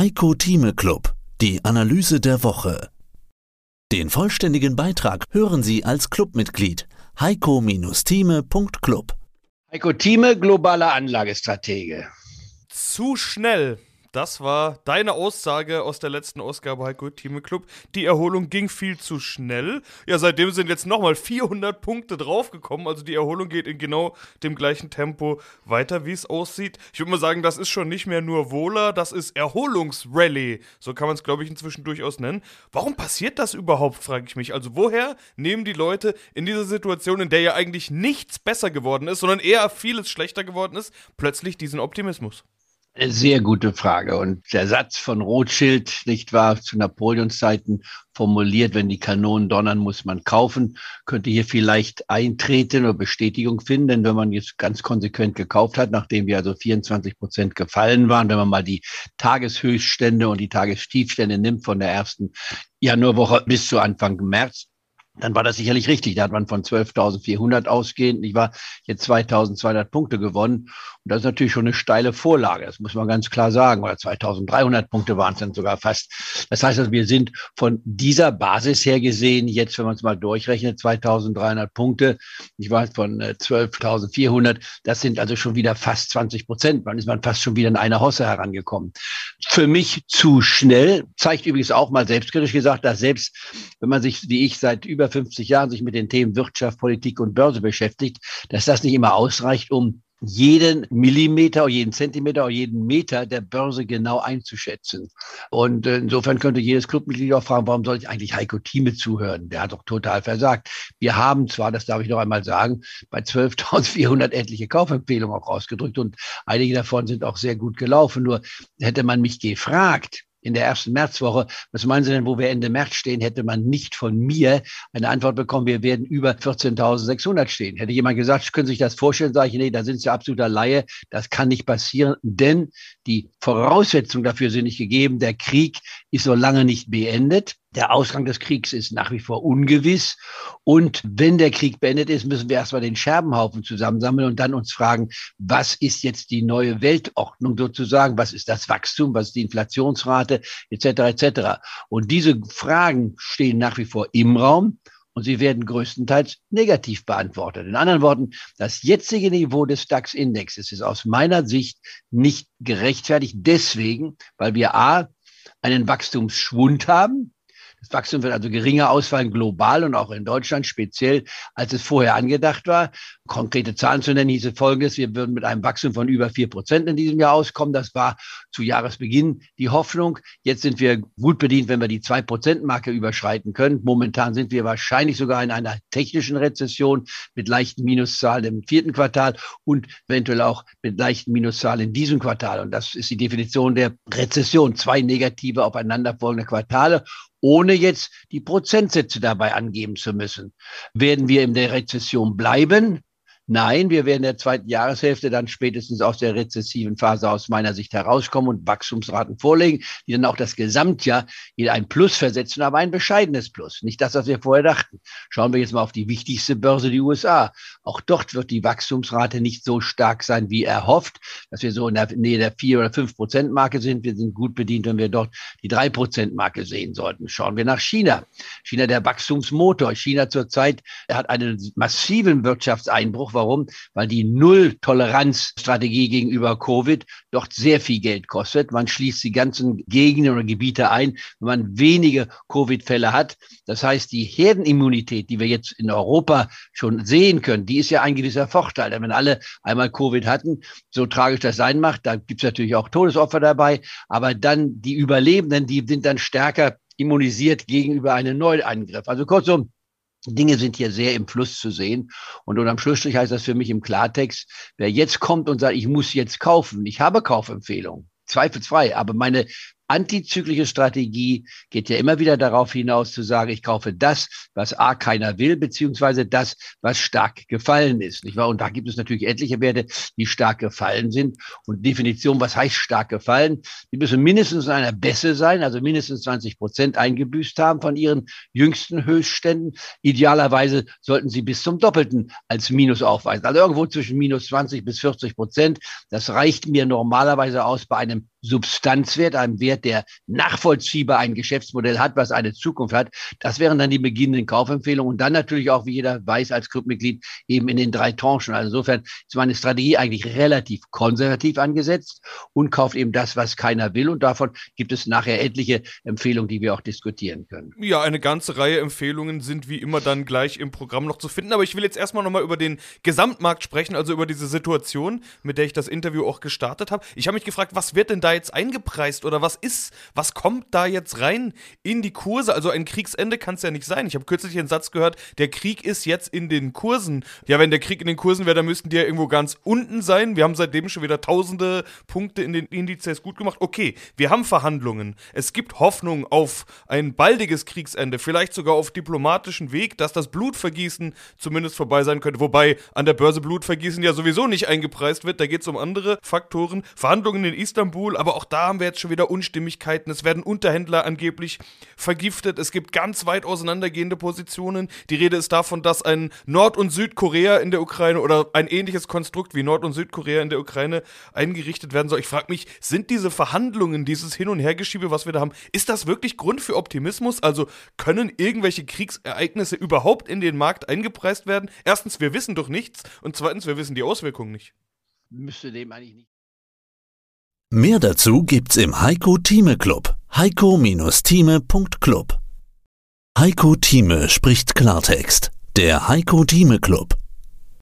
Heiko Thieme Club, die Analyse der Woche. Den vollständigen Beitrag hören Sie als Clubmitglied heiko-thieme.club. Heiko Thieme, globaler Anlagestratege. Zu schnell. Das war deine Aussage aus der letzten Ausgabe Heiko Team Club. Die Erholung ging viel zu schnell. Ja, seitdem sind jetzt nochmal 400 Punkte draufgekommen. Also die Erholung geht in genau dem gleichen Tempo weiter, wie es aussieht. Ich würde mal sagen, das ist schon nicht mehr nur Wohler, das ist Erholungsrally. So kann man es, glaube ich, inzwischen durchaus nennen. Warum passiert das überhaupt, frage ich mich. Also woher nehmen die Leute in dieser Situation, in der ja eigentlich nichts besser geworden ist, sondern eher vieles schlechter geworden ist, plötzlich diesen Optimismus? Eine sehr gute Frage. Und der Satz von Rothschild, nicht wahr, zu Napoleonszeiten formuliert, wenn die Kanonen donnern, muss man kaufen, könnte hier vielleicht eintreten oder Bestätigung finden. Denn wenn man jetzt ganz konsequent gekauft hat, nachdem wir also 24 Prozent gefallen waren, wenn man mal die Tageshöchststände und die Tagestiefstände nimmt von der ersten Januarwoche bis zu Anfang März, dann war das sicherlich richtig. Da hat man von 12.400 ausgehend, ich war jetzt 2.200 Punkte gewonnen. Und das ist natürlich schon eine steile Vorlage. Das muss man ganz klar sagen. Oder 2.300 Punkte waren es dann sogar fast. Das heißt, also wir sind von dieser Basis her gesehen, jetzt, wenn man es mal durchrechnet, 2.300 Punkte. Ich war von 12.400. Äh, das sind also schon wieder fast 20 Prozent. Dann ist man fast schon wieder in eine Hosse herangekommen. Für mich zu schnell. Zeigt übrigens auch mal selbstkritisch gesagt, dass selbst wenn man sich, wie ich, seit über 50 Jahren sich mit den Themen Wirtschaft, Politik und Börse beschäftigt, dass das nicht immer ausreicht, um jeden Millimeter jeden Zentimeter jeden Meter der Börse genau einzuschätzen. Und insofern könnte jedes Clubmitglied auch fragen, warum soll ich eigentlich Heiko Thieme zuhören? Der hat doch total versagt. Wir haben zwar, das darf ich noch einmal sagen, bei 12.400 etliche Kaufempfehlungen auch rausgedrückt und einige davon sind auch sehr gut gelaufen. Nur hätte man mich gefragt, in der ersten Märzwoche. Was meinen Sie denn, wo wir Ende März stehen, hätte man nicht von mir eine Antwort bekommen, wir werden über 14.600 stehen. Hätte jemand gesagt, können Sie sich das vorstellen, sage ich, nee, da sind Sie absoluter Laie, das kann nicht passieren, denn die Voraussetzungen dafür sind nicht gegeben. Der Krieg ist so lange nicht beendet. Der Ausgang des Kriegs ist nach wie vor ungewiss. Und wenn der Krieg beendet ist, müssen wir erstmal den Scherbenhaufen zusammensammeln und dann uns fragen, was ist jetzt die neue Weltordnung sozusagen? Was ist das Wachstum? Was ist die Inflationsrate? Etc. etc. Und diese Fragen stehen nach wie vor im Raum. Und sie werden größtenteils negativ beantwortet. In anderen Worten, das jetzige Niveau des DAX-Indexes ist aus meiner Sicht nicht gerechtfertigt. Deswegen, weil wir A, einen Wachstumsschwund haben, das Wachstum wird also geringer ausfallen, global und auch in Deutschland speziell, als es vorher angedacht war. Konkrete Zahlen zu nennen hieße folgendes. Wir würden mit einem Wachstum von über vier Prozent in diesem Jahr auskommen. Das war zu Jahresbeginn die Hoffnung. Jetzt sind wir gut bedient, wenn wir die zwei Prozent Marke überschreiten können. Momentan sind wir wahrscheinlich sogar in einer technischen Rezession mit leichten Minuszahlen im vierten Quartal und eventuell auch mit leichten Minuszahlen in diesem Quartal. Und das ist die Definition der Rezession. Zwei negative aufeinanderfolgende Quartale ohne jetzt die Prozentsätze dabei angeben zu müssen. Werden wir in der Rezession bleiben? Nein, wir werden in der zweiten Jahreshälfte dann spätestens aus der rezessiven Phase aus meiner Sicht herauskommen und Wachstumsraten vorlegen, die dann auch das Gesamtjahr in ein Plus versetzen, aber ein bescheidenes Plus. Nicht das, was wir vorher dachten. Schauen wir jetzt mal auf die wichtigste Börse, die USA. Auch dort wird die Wachstumsrate nicht so stark sein, wie erhofft, dass wir so in der Nähe der vier oder fünf Prozent Marke sind. Wir sind gut bedient, wenn wir dort die drei Prozent Marke sehen sollten. Schauen wir nach China. China der Wachstumsmotor. China zurzeit hat einen massiven Wirtschaftseinbruch Warum? Weil die Null-Toleranz-Strategie gegenüber Covid dort sehr viel Geld kostet. Man schließt die ganzen Gegenden oder Gebiete ein, wenn man wenige Covid-Fälle hat. Das heißt, die Herdenimmunität, die wir jetzt in Europa schon sehen können, die ist ja ein gewisser Vorteil. Denn wenn alle einmal Covid hatten, so tragisch das sein macht, da gibt es natürlich auch Todesopfer dabei, aber dann die Überlebenden, die sind dann stärker immunisiert gegenüber einem Neuangriff. Also kurzum, Dinge sind hier sehr im Fluss zu sehen. Und unterm Schlussstrich heißt das für mich im Klartext, wer jetzt kommt und sagt, ich muss jetzt kaufen, ich habe Kaufempfehlungen, zweifelsfrei, aber meine antizyklische Strategie geht ja immer wieder darauf hinaus zu sagen, ich kaufe das, was A keiner will, beziehungsweise das, was stark gefallen ist. Nicht wahr? Und da gibt es natürlich etliche Werte, die stark gefallen sind. Und Definition, was heißt stark gefallen? Die müssen mindestens in einer Bässe sein, also mindestens 20 Prozent eingebüßt haben von ihren jüngsten Höchstständen. Idealerweise sollten sie bis zum Doppelten als Minus aufweisen. Also irgendwo zwischen minus 20 bis 40 Prozent. Das reicht mir normalerweise aus bei einem Substanzwert, einem Wert, der nachvollziehbar ein Geschäftsmodell hat, was eine Zukunft hat. Das wären dann die beginnenden Kaufempfehlungen. Und dann natürlich auch, wie jeder weiß als Clubmitglied, eben in den drei Tranchen. Also insofern ist meine Strategie eigentlich relativ konservativ angesetzt und kauft eben das, was keiner will. Und davon gibt es nachher etliche Empfehlungen, die wir auch diskutieren können. Ja, eine ganze Reihe Empfehlungen sind wie immer dann gleich im Programm noch zu finden. Aber ich will jetzt erstmal nochmal über den Gesamtmarkt sprechen, also über diese Situation, mit der ich das Interview auch gestartet habe. Ich habe mich gefragt, was wird denn jetzt eingepreist oder was ist, was kommt da jetzt rein in die Kurse? Also ein Kriegsende kann es ja nicht sein. Ich habe kürzlich einen Satz gehört, der Krieg ist jetzt in den Kursen. Ja, wenn der Krieg in den Kursen wäre, dann müssten die ja irgendwo ganz unten sein. Wir haben seitdem schon wieder tausende Punkte in den Indizes gut gemacht. Okay, wir haben Verhandlungen. Es gibt Hoffnung auf ein baldiges Kriegsende, vielleicht sogar auf diplomatischen Weg, dass das Blutvergießen zumindest vorbei sein könnte. Wobei an der Börse Blutvergießen ja sowieso nicht eingepreist wird. Da geht es um andere Faktoren. Verhandlungen in Istanbul, aber auch da haben wir jetzt schon wieder Unstimmigkeiten. Es werden Unterhändler angeblich vergiftet. Es gibt ganz weit auseinandergehende Positionen. Die Rede ist davon, dass ein Nord- und Südkorea in der Ukraine oder ein ähnliches Konstrukt wie Nord- und Südkorea in der Ukraine eingerichtet werden soll. Ich frage mich, sind diese Verhandlungen, dieses Hin- und Hergeschiebe, was wir da haben, ist das wirklich Grund für Optimismus? Also können irgendwelche Kriegsereignisse überhaupt in den Markt eingepreist werden? Erstens, wir wissen doch nichts und zweitens, wir wissen die Auswirkungen nicht. Müsste dem eigentlich nicht. Mehr dazu gibt's im Heiko Thieme Club. Heiko-Thieme.club. Heiko Thieme spricht Klartext. Der Heiko Thieme Club.